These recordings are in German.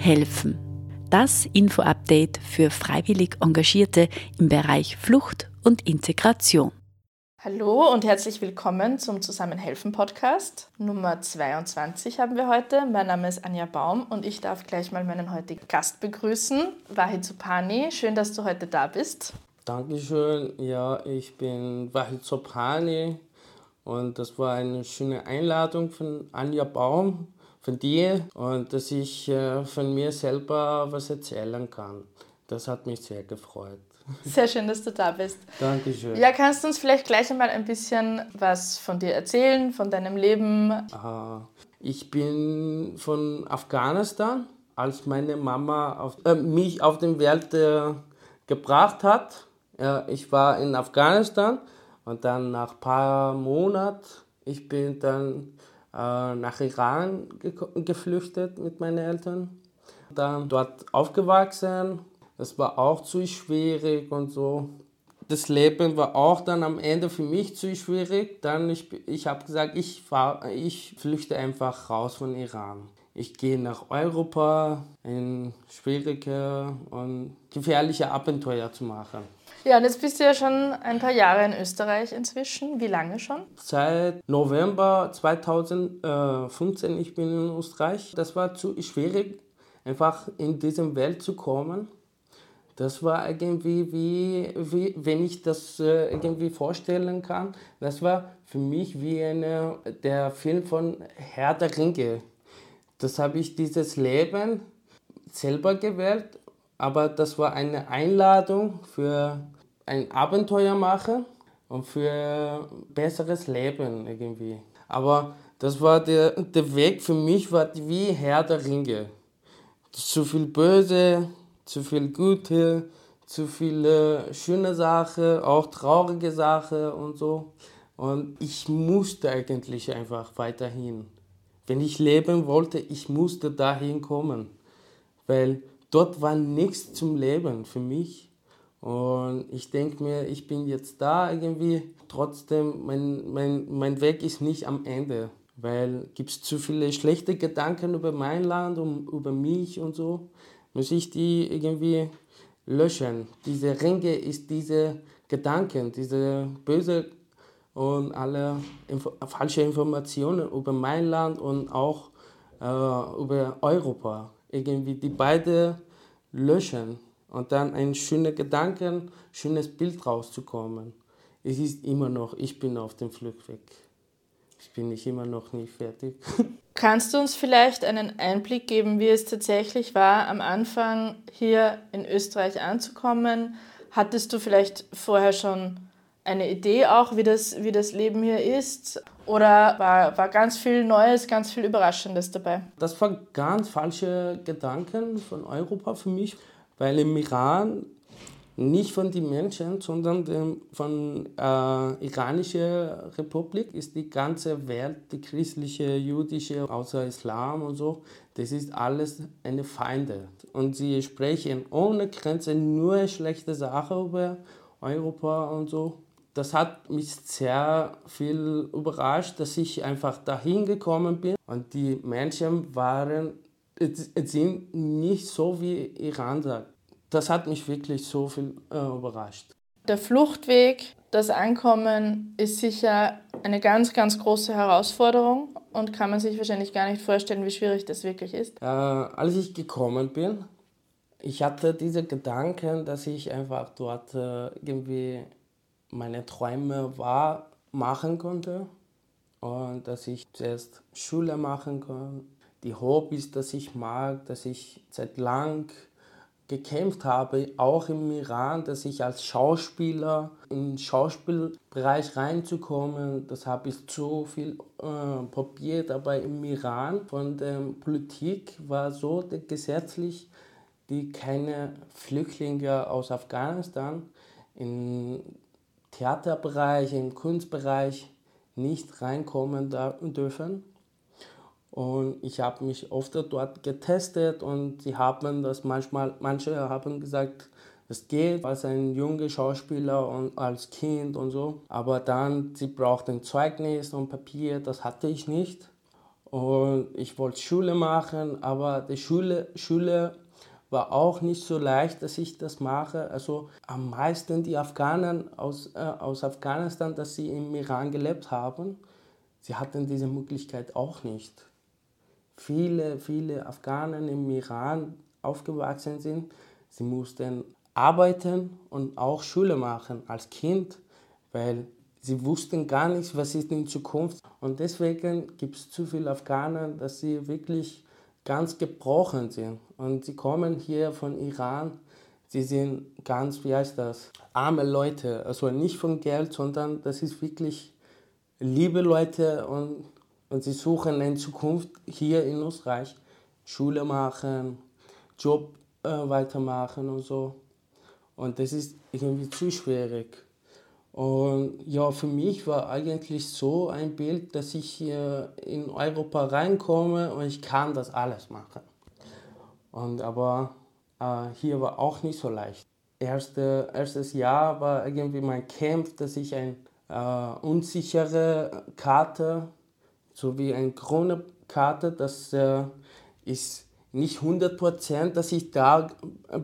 helfen. Das Info-Update für freiwillig Engagierte im Bereich Flucht und Integration. Hallo und herzlich willkommen zum Zusammenhelfen Podcast. Nummer 22 haben wir heute. Mein Name ist Anja Baum und ich darf gleich mal meinen heutigen Gast begrüßen, Wahid Zopani. Schön, dass du heute da bist. Dankeschön. Ja, ich bin Wahid Zopani und das war eine schöne Einladung von Anja Baum von dir und dass ich äh, von mir selber was erzählen kann. Das hat mich sehr gefreut. Sehr schön, dass du da bist. Dankeschön. Ja, kannst du uns vielleicht gleich einmal ein bisschen was von dir erzählen, von deinem Leben? Ich bin von Afghanistan, als meine Mama auf, äh, mich auf den Welt äh, gebracht hat. Äh, ich war in Afghanistan und dann nach ein paar Monaten, ich bin dann nach Iran ge geflüchtet mit meinen Eltern. Dann dort aufgewachsen. Das war auch zu schwierig und so. Das Leben war auch dann am Ende für mich zu schwierig. Dann ich, ich habe gesagt, ich, fahr, ich flüchte einfach raus von Iran. Ich gehe nach Europa, in schwierige und gefährliche Abenteuer zu machen. Ja, und jetzt bist du ja schon ein paar Jahre in Österreich inzwischen. Wie lange schon? Seit November 2015 ich bin in Österreich. Das war zu schwierig, einfach in diese Welt zu kommen. Das war irgendwie, wie, wie wenn ich das äh, irgendwie vorstellen kann, das war für mich wie eine, der Film von Herr der Ringe. Das habe ich dieses Leben selber gewählt aber das war eine Einladung für ein Abenteuer machen und für besseres Leben irgendwie. Aber das war der, der Weg für mich war wie Herr der Ringe. Zu viel Böse, zu viel Gute, zu viele schöne Sachen, auch traurige Sachen und so. Und ich musste eigentlich einfach weiterhin. Wenn ich leben wollte, ich musste dahin kommen. Weil dort war nichts zum Leben für mich. Und ich denke mir, ich bin jetzt da irgendwie. Trotzdem, mein, mein, mein Weg ist nicht am Ende. Weil gibt es zu viele schlechte Gedanken über mein Land und über mich und so. Muss ich die irgendwie löschen. Diese Ringe ist diese Gedanken, diese böse und alle Info falsche Informationen über mein Land und auch äh, über Europa irgendwie die beide löschen und dann ein schöner Gedanken, schönes Bild rauszukommen. Es ist immer noch, ich bin auf dem Flugweg. Ich bin nicht immer noch nicht fertig. Kannst du uns vielleicht einen Einblick geben, wie es tatsächlich war, am Anfang hier in Österreich anzukommen? Hattest du vielleicht vorher schon eine Idee auch, wie das, wie das Leben hier ist? Oder war, war ganz viel Neues, ganz viel Überraschendes dabei? Das waren ganz falsche Gedanken von Europa für mich, weil im Iran nicht von den Menschen, sondern von äh, iranischer Republik ist die ganze Welt, die christliche, jüdische, außer Islam und so, das ist alles eine Feinde. Und sie sprechen ohne Grenze nur schlechte Sachen über Europa und so das hat mich sehr viel überrascht, dass ich einfach dahin gekommen bin und die Menschen waren, sind nicht so wie Iran sagt. Das hat mich wirklich so viel äh, überrascht. Der Fluchtweg, das Ankommen ist sicher eine ganz, ganz große Herausforderung und kann man sich wahrscheinlich gar nicht vorstellen, wie schwierig das wirklich ist. Äh, als ich gekommen bin, ich hatte diese Gedanken, dass ich einfach dort äh, irgendwie meine Träume wahr machen konnte und dass ich zuerst Schule machen kann, die Hobbys, dass ich mag, dass ich seit lang gekämpft habe, auch im Iran, dass ich als Schauspieler in den Schauspielbereich reinzukommen, das habe ich zu viel äh, probiert, aber im Iran von der Politik war so gesetzlich, die keine Flüchtlinge aus Afghanistan in Theaterbereich, im Kunstbereich nicht reinkommen dürfen. Und ich habe mich oft dort getestet und sie haben das manchmal, manche haben gesagt, es geht als ein junger Schauspieler und als Kind und so. Aber dann, sie brauchten Zeugnis und Papier, das hatte ich nicht. und ich wollte Schule machen, aber die Schule, Schule war auch nicht so leicht, dass ich das mache. Also am meisten die Afghanen aus, äh, aus Afghanistan, dass sie im Iran gelebt haben, sie hatten diese Möglichkeit auch nicht. Viele, viele Afghanen im Iran aufgewachsen sind, sie mussten arbeiten und auch Schule machen als Kind, weil sie wussten gar nicht, was ist in Zukunft. Und deswegen gibt es zu viele Afghaner, dass sie wirklich ganz gebrochen sind. Und sie kommen hier von Iran, sie sind ganz, wie heißt das, arme Leute. Also nicht von Geld, sondern das ist wirklich liebe Leute und, und sie suchen in Zukunft hier in Österreich Schule machen, Job äh, weitermachen und so. Und das ist irgendwie zu schwierig. Und ja, für mich war eigentlich so ein Bild, dass ich hier in Europa reinkomme und ich kann das alles machen. Und aber äh, hier war auch nicht so leicht. Erste, erstes Jahr war irgendwie mein Kampf, dass ich eine äh, unsichere Karte, so wie eine grüne Karte, das äh, ist nicht 100% dass ich da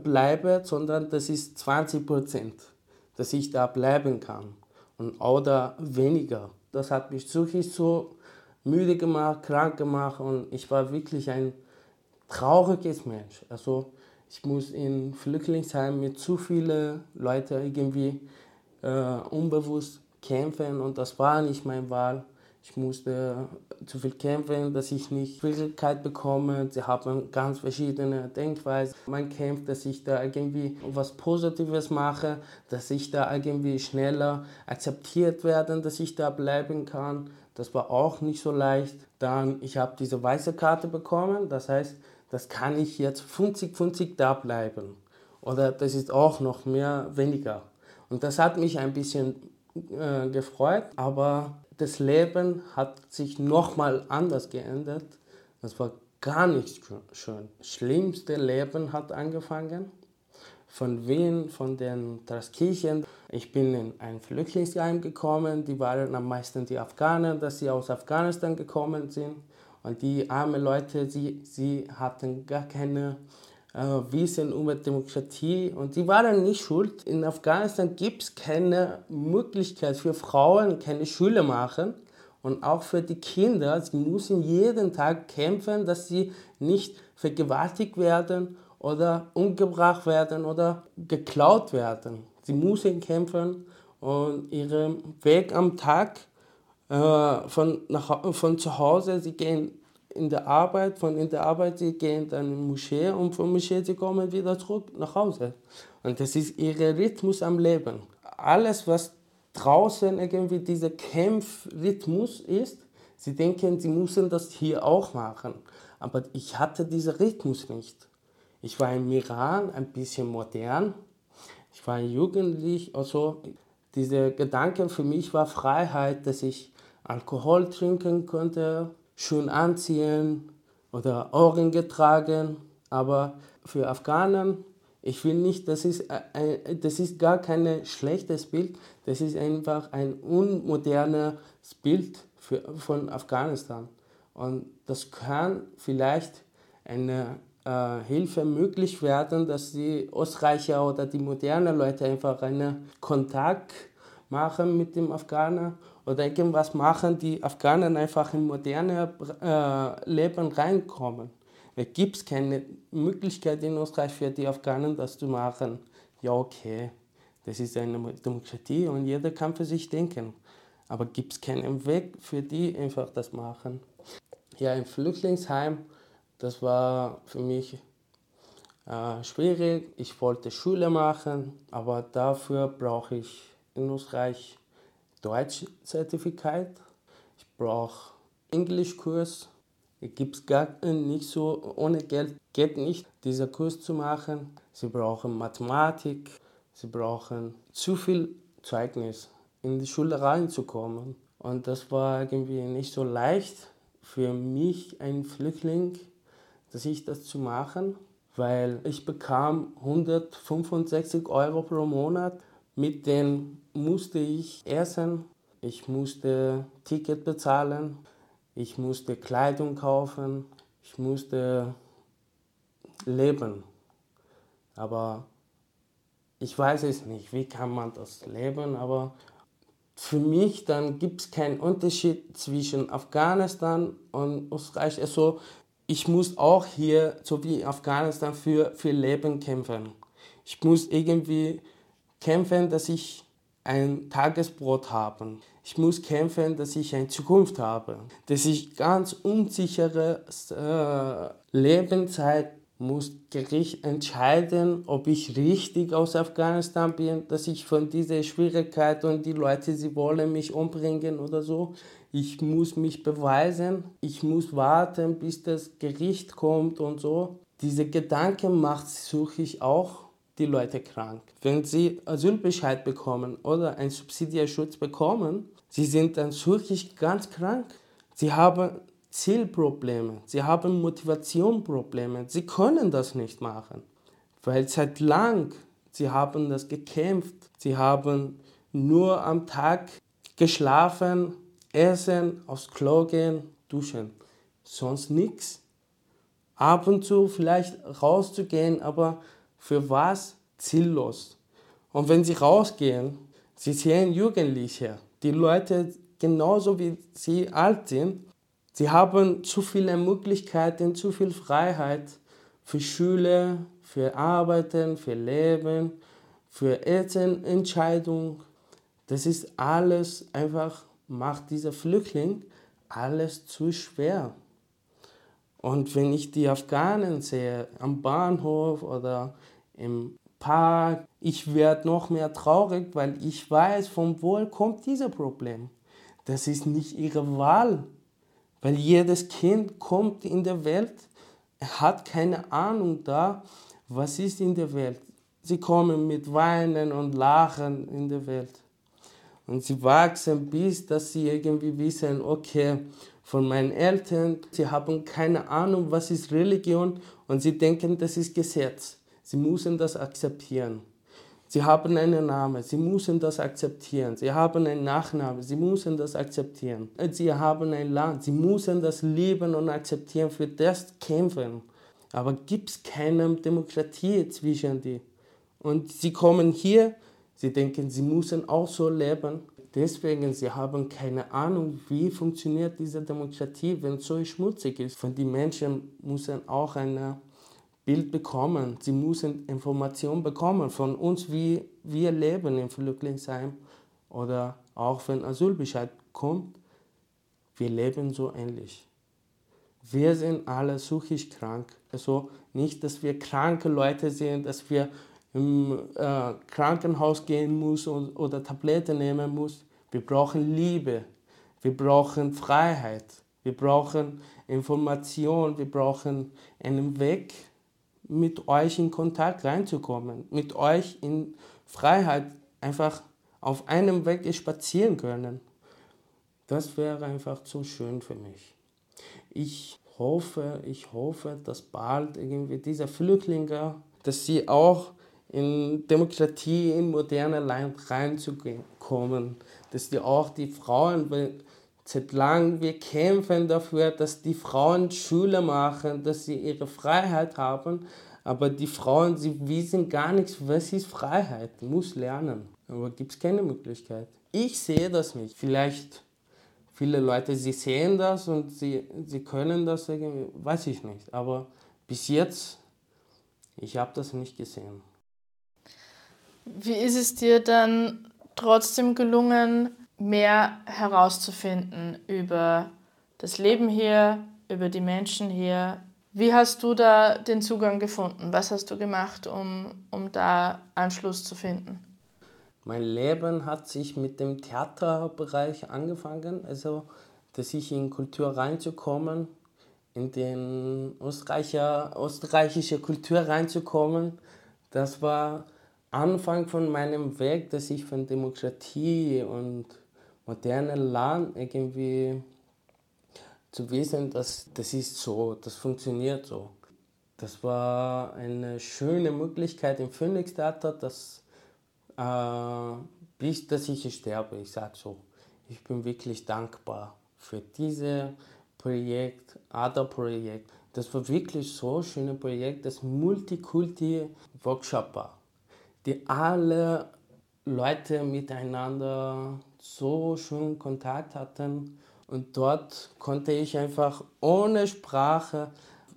bleibe, sondern das ist 20 dass ich da bleiben kann und oder weniger. Das hat mich psychisch so müde gemacht, krank gemacht und ich war wirklich ein trauriges Mensch. Also ich muss in Flüchtlingsheim mit zu vielen Leuten irgendwie äh, unbewusst kämpfen und das war nicht meine Wahl. Ich musste zu viel kämpfen, dass ich nicht Schwierigkeit bekomme. Sie haben ganz verschiedene Denkweisen. Man kämpft, dass ich da irgendwie was Positives mache, dass ich da irgendwie schneller akzeptiert werde, dass ich da bleiben kann. Das war auch nicht so leicht. Dann, ich habe diese weiße Karte bekommen. Das heißt, das kann ich jetzt 50-50 da bleiben. Oder das ist auch noch mehr weniger. Und das hat mich ein bisschen äh, gefreut, aber das Leben hat sich nochmal anders geändert. Das war gar nicht schön. Schlimmste Leben hat angefangen. Von Wien, von den Traskirchen. Ich bin in ein Flüchtlingsheim gekommen. Die waren am meisten die Afghaner, dass sie aus Afghanistan gekommen sind. Und die armen Leute, sie, sie hatten gar keine Wissen über Demokratie und die waren nicht schuld. In Afghanistan gibt es keine Möglichkeit für Frauen, keine Schule machen und auch für die Kinder. Sie müssen jeden Tag kämpfen, dass sie nicht vergewaltigt werden oder umgebracht werden oder geklaut werden. Sie müssen kämpfen und ihren Weg am Tag äh, von, nach, von zu Hause, sie gehen in der Arbeit, von in der Arbeit, sie gehen dann in die Moschee und von Moschee, sie kommen wieder zurück nach Hause. Und das ist ihr Rhythmus am Leben. Alles, was draußen irgendwie dieser Kämpfrhythmus ist, sie denken, sie müssen das hier auch machen. Aber ich hatte diesen Rhythmus nicht. Ich war im Iran ein bisschen modern. Ich war jugendlich, also dieser Gedanke für mich war Freiheit, dass ich Alkohol trinken konnte, schön anziehen oder Ohrringe tragen. Aber für Afghanen, ich will nicht, das ist, ein, das ist gar kein schlechtes Bild, das ist einfach ein unmodernes Bild für, von Afghanistan. Und das kann vielleicht eine äh, Hilfe möglich werden, dass die Österreicher oder die modernen Leute einfach einen Kontakt machen mit dem Afghaner oder irgendwas machen, die Afghanen einfach in moderne äh, Leben reinkommen. Es gibt keine Möglichkeit in Österreich für die Afghanen, das zu machen. Ja, okay, das ist eine Demokratie und jeder kann für sich denken. Aber gibt es keinen Weg für die, einfach das machen. Ja, im Flüchtlingsheim, das war für mich äh, schwierig. Ich wollte Schule machen, aber dafür brauche ich in Österreich Deutsch-Zertifikat. Ich brauche Englischkurs. Gibt es gar nicht so, ohne Geld geht nicht, dieser Kurs zu machen. Sie brauchen Mathematik, sie brauchen zu viel Zeugnis, in die Schule reinzukommen. Und das war irgendwie nicht so leicht für mich, ein Flüchtling, dass ich das zu machen, weil ich bekam 165 Euro pro Monat mit denen musste ich essen, ich musste Ticket bezahlen, ich musste Kleidung kaufen, ich musste leben. Aber ich weiß es nicht, wie kann man das leben, aber für mich dann gibt es keinen Unterschied zwischen Afghanistan und Österreich. Also ich muss auch hier, so wie Afghanistan, für, für Leben kämpfen. Ich muss irgendwie kämpfen, dass ich ein Tagesbrot habe. Ich muss kämpfen, dass ich eine Zukunft habe. Dass ich ganz unsichere äh, Lebenszeit muss Gericht entscheiden, ob ich richtig aus Afghanistan bin, dass ich von dieser Schwierigkeit und die Leute, sie wollen mich umbringen oder so. Ich muss mich beweisen, ich muss warten, bis das Gericht kommt und so. Diese Gedanken macht suche ich auch die Leute krank. Wenn sie Asylbescheid bekommen oder einen Subsidiarschutz bekommen, sie sind dann wirklich ganz krank. Sie haben Zielprobleme, sie haben Motivationprobleme, sie können das nicht machen, weil seit lang sie haben das gekämpft, sie haben nur am Tag geschlafen, essen, aufs Klo gehen, duschen, sonst nichts. Ab und zu vielleicht rauszugehen, aber für was? Ziellos. Und wenn sie rausgehen, sie sehen Jugendliche, die Leute genauso wie sie alt sind, Sie haben zu viele Möglichkeiten, zu viel Freiheit für Schule, für Arbeiten, für Leben, für Elternentscheidungen. Das ist alles einfach, macht dieser Flüchtling alles zu schwer. Und wenn ich die Afghanen sehe, am Bahnhof oder im Park, ich werde noch mehr traurig, weil ich weiß, von wo kommt dieses Problem. Das ist nicht ihre Wahl. Weil jedes Kind kommt in der Welt, hat keine Ahnung da, was ist in der Welt. Sie kommen mit Weinen und Lachen in der Welt. Und sie wachsen bis, dass sie irgendwie wissen, okay, von meinen Eltern, sie haben keine Ahnung, was ist Religion und sie denken, das ist Gesetz. Sie müssen das akzeptieren. Sie haben einen Namen, Sie müssen das akzeptieren. Sie haben einen Nachnamen, Sie müssen das akzeptieren. Sie haben ein Land, Sie müssen das lieben und akzeptieren, für das kämpfen. Aber gibt es keine Demokratie zwischen die. Und sie kommen hier, sie denken, sie müssen auch so leben. Deswegen, sie haben keine Ahnung, wie funktioniert diese Demokratie, wenn es so schmutzig ist. Von den Menschen müssen auch eine Bild bekommen. Sie müssen Informationen bekommen von uns, wie wir leben im Flüchtlingsheim oder auch wenn Asylbescheid kommt. Wir leben so ähnlich. Wir sind alle psychisch krank. Also nicht, dass wir kranke Leute sind, dass wir im äh, Krankenhaus gehen müssen oder Tabletten nehmen müssen. Wir brauchen Liebe. Wir brauchen Freiheit. Wir brauchen Information. Wir brauchen einen Weg, mit euch in Kontakt reinzukommen, mit euch in Freiheit einfach auf einem Weg spazieren können. Das wäre einfach zu schön für mich. Ich hoffe, ich hoffe, dass bald irgendwie diese Flüchtlinge, dass sie auch in Demokratie, in moderne Land reinzukommen, dass die auch die Frauen, Seit langem wir kämpfen dafür, dass die Frauen Schule machen, dass sie ihre Freiheit haben. Aber die Frauen, sie wissen gar nichts, was ist Freiheit. Muss lernen. Aber gibt es keine Möglichkeit. Ich sehe das nicht. Vielleicht viele Leute, sie sehen das und sie, sie können das irgendwie, weiß ich nicht. Aber bis jetzt, ich habe das nicht gesehen. Wie ist es dir dann trotzdem gelungen, mehr herauszufinden über das Leben hier, über die Menschen hier. Wie hast du da den Zugang gefunden? Was hast du gemacht, um, um da Anschluss zu finden? Mein Leben hat sich mit dem Theaterbereich angefangen, also dass ich in Kultur reinzukommen, in den österreichische Kultur reinzukommen. Das war Anfang von meinem Weg, dass ich von Demokratie und moderne Land irgendwie zu wissen, dass das ist so, das funktioniert so. Das war eine schöne Möglichkeit im Phoenix Theater, dass, äh, bis dass ich sterbe, ich sage so. Ich bin wirklich dankbar für diese Projekt, ADA-Projekt. Das war wirklich so ein schönes Projekt, das Multikulti-Workshop war, die alle Leute miteinander so schön Kontakt hatten. Und dort konnte ich einfach ohne Sprache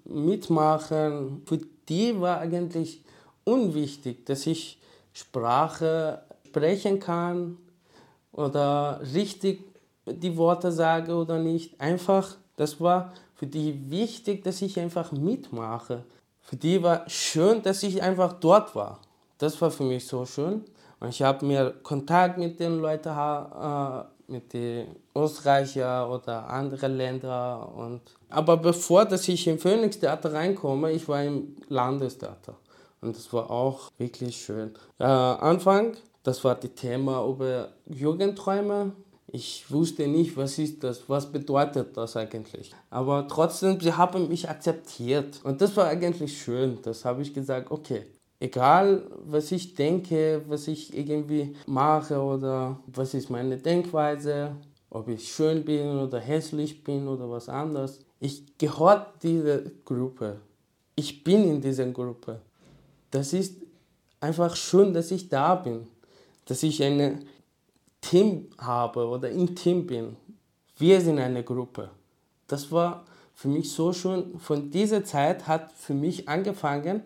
mitmachen. Für die war eigentlich unwichtig, dass ich Sprache sprechen kann oder richtig die Worte sage oder nicht. Einfach, das war für die wichtig, dass ich einfach mitmache. Für die war schön, dass ich einfach dort war. Das war für mich so schön. Und ich habe mir Kontakt mit den Leuten, äh, mit den Österreicher oder anderen Ländern. Und aber bevor dass ich im Phoenix Theater reinkomme, ich war im Landestheater. Und das war auch wirklich schön. Äh, Anfang, das war das Thema über Jugendträume. Ich wusste nicht, was ist das, was bedeutet das eigentlich. Aber trotzdem, sie haben mich akzeptiert. Und das war eigentlich schön. Das habe ich gesagt, okay, egal was ich denke, was ich irgendwie mache oder was ist meine Denkweise, ob ich schön bin oder hässlich bin oder was anderes. Ich gehöre dieser Gruppe. Ich bin in dieser Gruppe. Das ist einfach schön, dass ich da bin, dass ich ein Team habe oder im Team bin. Wir sind eine Gruppe. Das war für mich so schön. Von dieser Zeit hat für mich angefangen,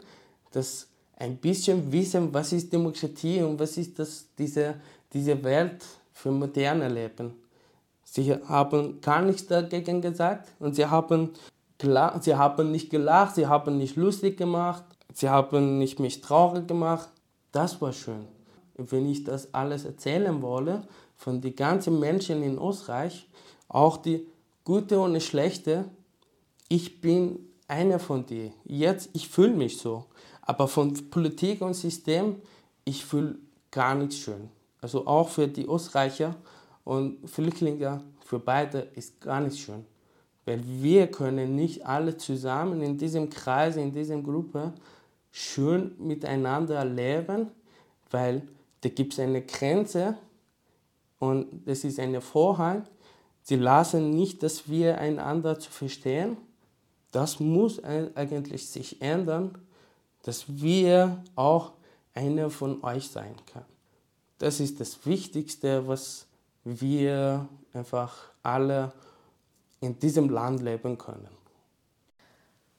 dass ein bisschen wissen, was ist Demokratie und was ist das, diese, diese Welt für moderne Leben. Sie haben gar nichts dagegen gesagt und sie haben, sie haben nicht gelacht, sie haben nicht lustig gemacht, sie haben nicht mich traurig gemacht. Das war schön. Wenn ich das alles erzählen wolle, von den ganzen Menschen in Österreich, auch die gute und die schlechte, ich bin einer von denen. Jetzt, ich fühle mich so. Aber von Politik und System, ich fühle gar nichts schön. Also auch für die Österreicher und Flüchtlinge, für beide ist gar nichts schön. Weil wir können nicht alle zusammen in diesem Kreis, in dieser Gruppe schön miteinander leben, weil da gibt es eine Grenze und das ist eine Vorhang. Sie lassen nicht, dass wir einander zu verstehen. Das muss eigentlich sich ändern dass wir auch einer von euch sein können. Das ist das Wichtigste, was wir einfach alle in diesem Land leben können.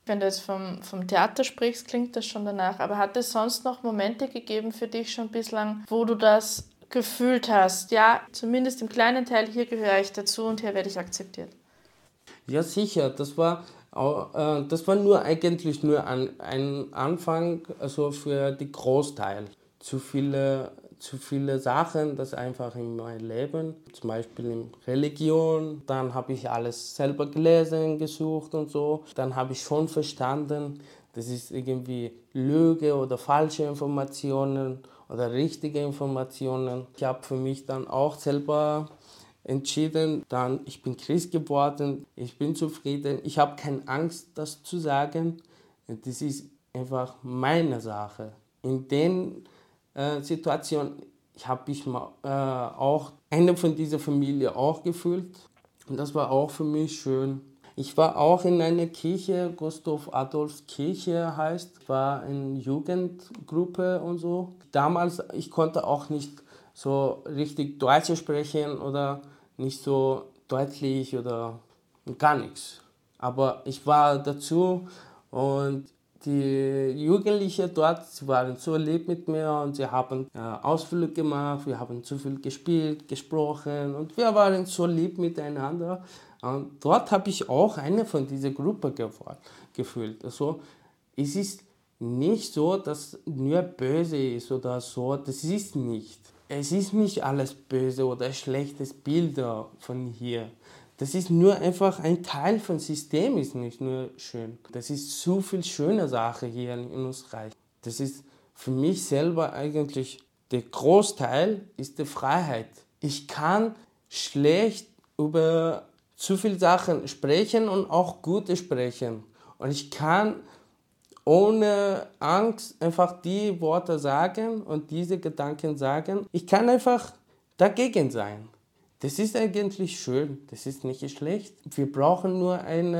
Wenn du jetzt vom, vom Theater sprichst, klingt das schon danach. Aber hat es sonst noch Momente gegeben für dich schon bislang, wo du das gefühlt hast? Ja, zumindest im kleinen Teil, hier gehöre ich dazu und hier werde ich akzeptiert. Ja, sicher. Das war das war nur eigentlich nur ein, ein Anfang also für die Großteil. Zu viele, zu viele Sachen, das einfach in meinem Leben, zum Beispiel in Religion, dann habe ich alles selber gelesen, gesucht und so. Dann habe ich schon verstanden, das ist irgendwie Lüge oder falsche Informationen oder richtige Informationen. Ich habe für mich dann auch selber entschieden, dann ich bin Christ geworden, ich bin zufrieden, ich habe keine Angst, das zu sagen. Das ist einfach meine Sache. In den äh, Situationen habe ich mal, äh, auch eine von dieser Familie auch gefühlt und das war auch für mich schön. Ich war auch in einer Kirche, Gustav Adolfs Kirche heißt, war in Jugendgruppe und so. Damals, ich konnte auch nicht so richtig Deutsch sprechen oder nicht so deutlich oder gar nichts. Aber ich war dazu und die Jugendlichen dort, sie waren so lieb mit mir und sie haben äh, Ausflüge gemacht, wir haben zu viel gespielt, gesprochen und wir waren so lieb miteinander. Und dort habe ich auch eine von dieser Gruppe gefühlt. Also es ist nicht so, dass nur böse ist oder so, das ist nicht es ist nicht alles böse oder schlechtes Bilder von hier. Das ist nur einfach ein Teil vom System, ist nicht nur schön. Das ist so viel schöne Sache hier in Österreich. Das ist für mich selber eigentlich der Großteil ist die Freiheit. Ich kann schlecht über zu viele Sachen sprechen und auch gute sprechen. Und ich kann ohne Angst einfach die Worte sagen und diese Gedanken sagen. Ich kann einfach dagegen sein. Das ist eigentlich schön, das ist nicht schlecht. Wir brauchen nur ein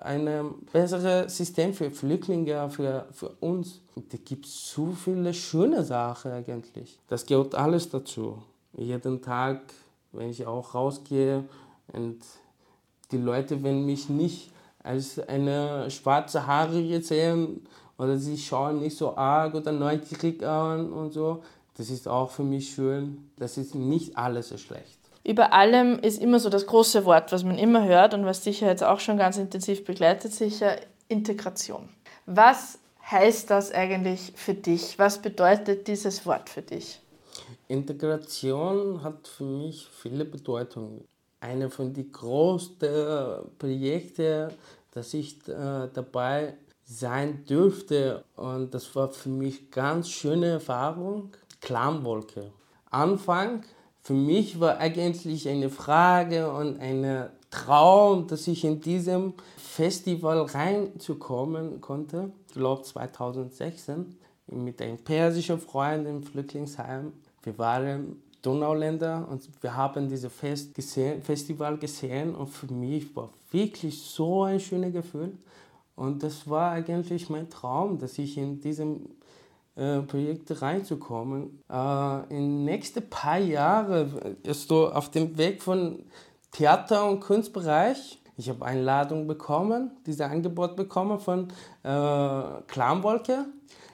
eine besseres System für Flüchtlinge, für, für uns. Da gibt es so viele schöne Sachen eigentlich. Das gehört alles dazu. Jeden Tag, wenn ich auch rausgehe und die Leute, wenn mich nicht als eine schwarze Haarige sehen oder sie schauen nicht so arg oder neugierig an und so, das ist auch für mich schön. Das ist nicht alles so schlecht. Über allem ist immer so das große Wort, was man immer hört und was sicher jetzt auch schon ganz intensiv begleitet, sicher Integration. Was heißt das eigentlich für dich? Was bedeutet dieses Wort für dich? Integration hat für mich viele Bedeutungen. Eine von den größten Projekten, dass ich äh, dabei sein dürfte und das war für mich ganz schöne Erfahrung. Klamwolke. Anfang für mich war eigentlich eine Frage und ein Traum, dass ich in diesem Festival reinzukommen konnte. Ich glaube 2016 mit einem persischen Freund im Flüchtlingsheim. Wir waren Donauländer und wir haben dieses Fest gesehen, Festival gesehen und für mich war wirklich so ein schönes Gefühl. Und das war eigentlich mein Traum, dass ich in diesem äh, Projekte reinzukommen. Äh, in den nächsten paar Jahren ist du auf dem Weg von Theater- und Kunstbereich. Ich habe Einladung bekommen, dieses Angebot bekommen von äh, Klamwolke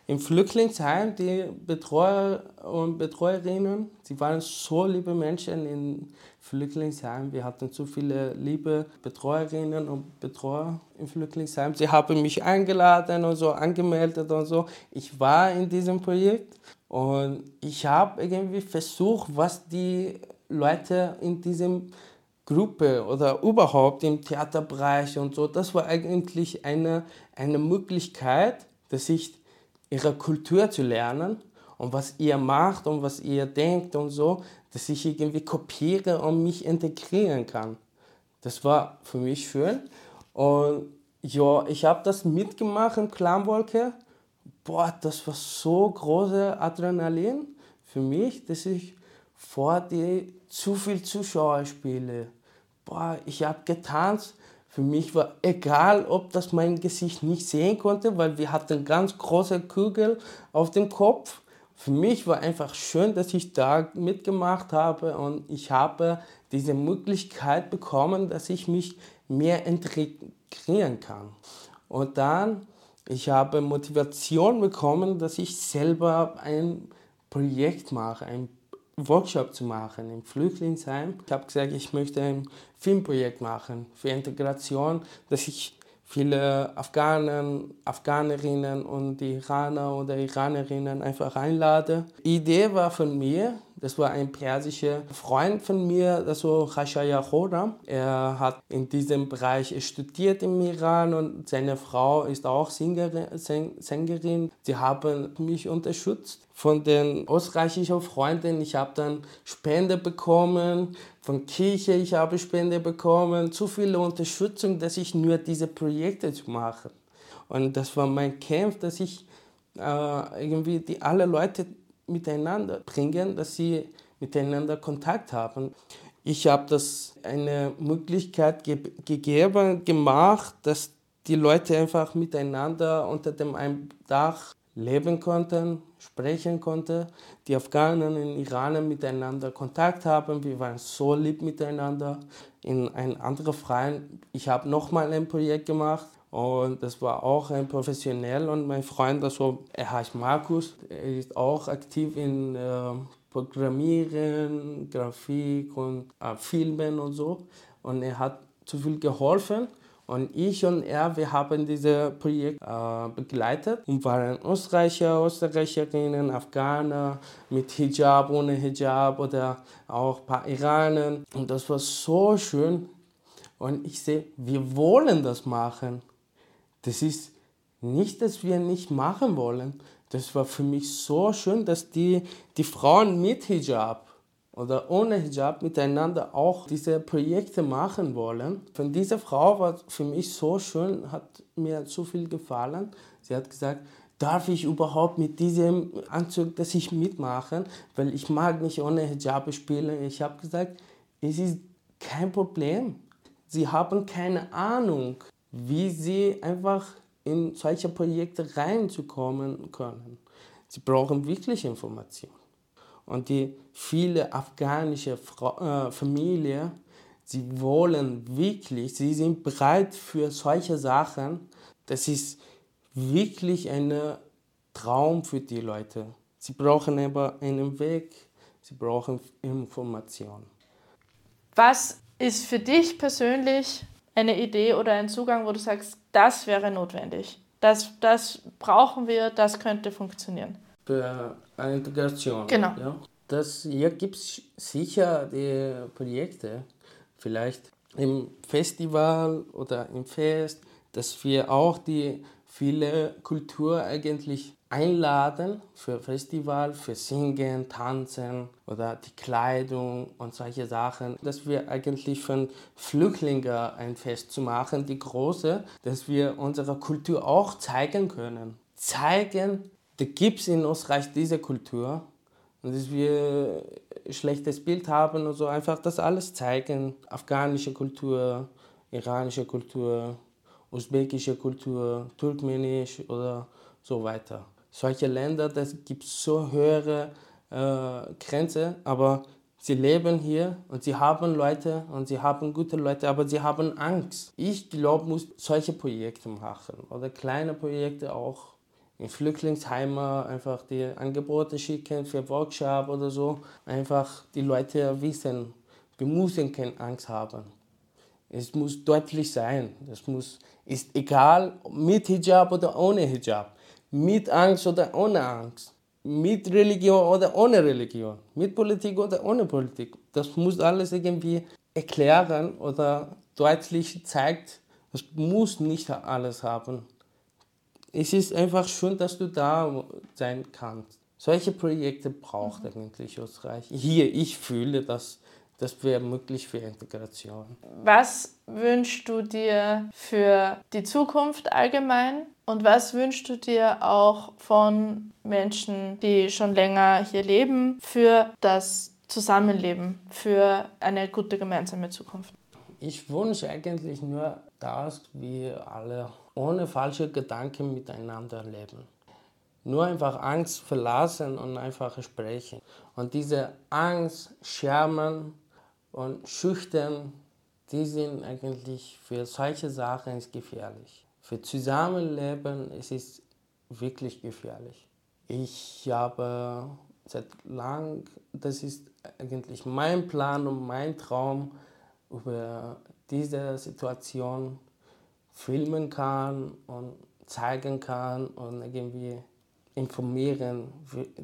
im Flüchtlingsheim. Die Betreuer und Betreuerinnen, sie waren so liebe Menschen in Flüchtlingsheim. Wir hatten zu viele liebe Betreuerinnen und Betreuer im Flüchtlingsheim. Sie haben mich eingeladen und so, angemeldet und so. Ich war in diesem Projekt und ich habe irgendwie versucht, was die Leute in diesem Gruppe oder überhaupt im Theaterbereich und so, das war eigentlich eine, eine Möglichkeit, dass ich ihre Kultur zu lernen und was ihr macht und was ihr denkt und so, dass ich irgendwie kopiere und mich integrieren kann. Das war für mich schön. Und ja, ich habe das mitgemacht im Clanwolke. Boah, das war so große Adrenalin für mich, dass ich vor die zu viel Zuschauer spiele. Boah, ich habe getanzt. Für mich war egal, ob das mein Gesicht nicht sehen konnte, weil wir hatten ganz große Kugel auf dem Kopf für mich war einfach schön, dass ich da mitgemacht habe und ich habe diese Möglichkeit bekommen, dass ich mich mehr integrieren kann. Und dann, ich habe Motivation bekommen, dass ich selber ein Projekt mache, ein Workshop zu machen im Flüchtlingsheim. Ich habe gesagt, ich möchte ein Filmprojekt machen für Integration, dass ich viele Afghanen, Afghanerinnen und Iraner oder Iranerinnen einfach einlade. Die Idee war von mir, das war ein persischer Freund von mir, das war Khashaya Khoram. Er hat in diesem Bereich studiert im Iran und seine Frau ist auch Sängerin. Sie haben mich unterstützt von den österreichischen Freunden. Ich habe dann Spende bekommen, von Kirche ich habe Spende bekommen, zu viel Unterstützung, dass ich nur diese Projekte zu machen. Und das war mein Kampf, dass ich äh, irgendwie die alle Leute miteinander bringen, dass sie miteinander Kontakt haben. Ich habe das eine Möglichkeit ge gegeben, gemacht, dass die Leute einfach miteinander unter dem einen Dach leben konnten, sprechen konnten. Die Afghanen und Iraner miteinander Kontakt haben. Wir waren so lieb miteinander. In ein anderer Verein, ich habe nochmal ein Projekt gemacht und das war auch ein professionell und mein Freund, also er heißt Markus, er ist auch aktiv in äh, Programmieren, Grafik und äh, Filmen und so. Und er hat zu viel geholfen. Und ich und er, wir haben dieses Projekt äh, begleitet und waren Österreicher, Österreicherinnen, Afghaner mit Hijab, ohne Hijab oder auch ein paar Iraner. Und das war so schön. Und ich sehe, wir wollen das machen. Das ist nicht, dass wir nicht machen wollen. Das war für mich so schön, dass die, die Frauen mit Hijab oder ohne Hijab miteinander auch diese Projekte machen wollen. Von dieser Frau war für mich so schön, hat mir so viel gefallen. Sie hat gesagt, darf ich überhaupt mit diesem Anzug, dass ich mitmache, weil ich mag nicht ohne Hijab spielen. Ich habe gesagt, es ist kein Problem. Sie haben keine Ahnung, wie sie einfach in solche Projekte reinzukommen können. Sie brauchen wirklich Informationen. Und die viele afghanische Fra äh, Familien, sie wollen wirklich, sie sind bereit für solche Sachen. Das ist wirklich ein Traum für die Leute. Sie brauchen aber einen Weg, sie brauchen Informationen. Was ist für dich persönlich eine Idee oder ein Zugang, wo du sagst, das wäre notwendig? Das, das brauchen wir, das könnte funktionieren. Für eine Integration. Genau. Ja. Das, hier gibt es sicher die Projekte, vielleicht im Festival oder im Fest, dass wir auch die viele Kultur eigentlich einladen für Festival, für Singen, Tanzen oder die Kleidung und solche Sachen, dass wir eigentlich von Flüchtlingen ein Fest zu machen, die große, dass wir unsere Kultur auch zeigen können. Zeigen, da gibt es in Österreich diese Kultur und dass wir ein schlechtes Bild haben und so einfach das alles zeigen. Afghanische Kultur, iranische Kultur, usbekische Kultur, turkmenisch oder so weiter solche Länder, das gibt so höhere äh, Grenze, aber sie leben hier und sie haben Leute und sie haben gute Leute, aber sie haben Angst. Ich glaube, muss solche Projekte machen oder kleine Projekte auch in Flüchtlingsheime einfach die Angebote schicken für Workshop oder so. Einfach die Leute wissen, wir müssen keine Angst haben. Es muss deutlich sein. Es muss, ist egal mit Hijab oder ohne Hijab mit Angst oder ohne Angst, mit Religion oder ohne Religion, mit Politik oder ohne Politik. Das muss alles irgendwie erklären oder deutlich zeigt, das muss nicht alles haben. Es ist einfach schön, dass du da sein kannst. Solche Projekte braucht eigentlich Österreich. Hier, ich fühle, dass das wäre möglich für Integration. Was wünschst du dir für die Zukunft allgemein und was wünschst du dir auch von Menschen, die schon länger hier leben, für das Zusammenleben, für eine gute gemeinsame Zukunft? Ich wünsche eigentlich nur dass wir alle ohne falsche Gedanken miteinander leben. Nur einfach Angst verlassen und einfach sprechen. Und diese Angst, Schermen und Schüchtern, die sind eigentlich für solche Sachen gefährlich. Für Zusammenleben ist es wirklich gefährlich. Ich habe seit lang, das ist eigentlich mein Plan und mein Traum, über diese Situation filmen kann und zeigen kann und irgendwie informieren,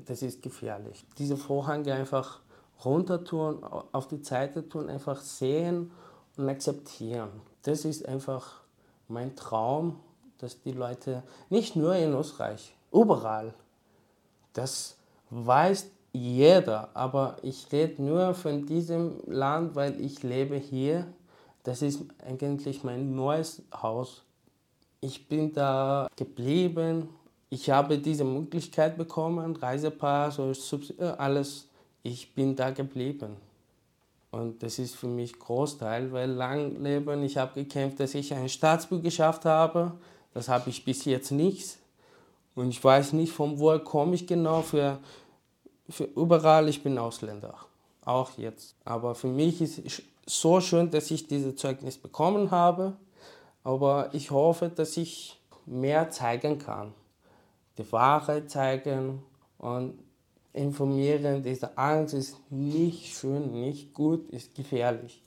das ist gefährlich. Diese Vorhänge einfach runter tun, auf die Seite tun, einfach sehen und akzeptieren. Das ist einfach mein Traum, dass die Leute nicht nur in Österreich, überall, das weiß jeder, aber ich rede nur von diesem Land, weil ich lebe hier. Das ist eigentlich mein neues Haus. Ich bin da geblieben. Ich habe diese Möglichkeit bekommen, Reisepass, alles ich bin da geblieben. Und das ist für mich Großteil, weil lang leben, ich habe gekämpft, dass ich ein Staatsbürgerschaft habe. Das habe ich bis jetzt nicht. Und ich weiß nicht, von wo komme ich genau. Für, für überall, ich bin Ausländer. Auch jetzt. Aber für mich ist es so schön, dass ich dieses Zeugnis bekommen habe. Aber ich hoffe, dass ich mehr zeigen kann. Die Wahrheit zeigen und informieren, diese Angst ist nicht schön, nicht gut, ist gefährlich.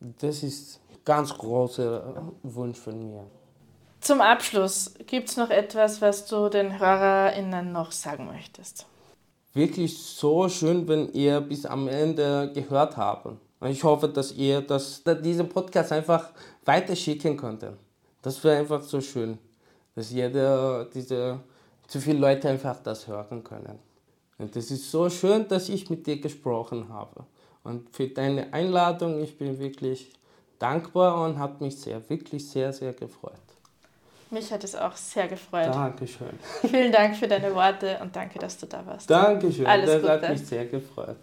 Das ist ein ganz großer Wunsch von mir. Zum Abschluss, gibt es noch etwas, was du den HörerInnen noch sagen möchtest? Wirklich so schön, wenn ihr bis am Ende gehört habt. Ich hoffe, dass ihr das, diesen Podcast einfach weiterschicken könnt. Das wäre einfach so schön, dass jeder, diese, zu viele Leute einfach das hören können. Und es ist so schön, dass ich mit dir gesprochen habe. Und für deine Einladung, ich bin wirklich dankbar und habe mich sehr, wirklich sehr, sehr gefreut. Mich hat es auch sehr gefreut. Dankeschön. Vielen Dank für deine Worte und danke, dass du da warst. Dankeschön, Alles das Gute. hat mich sehr gefreut.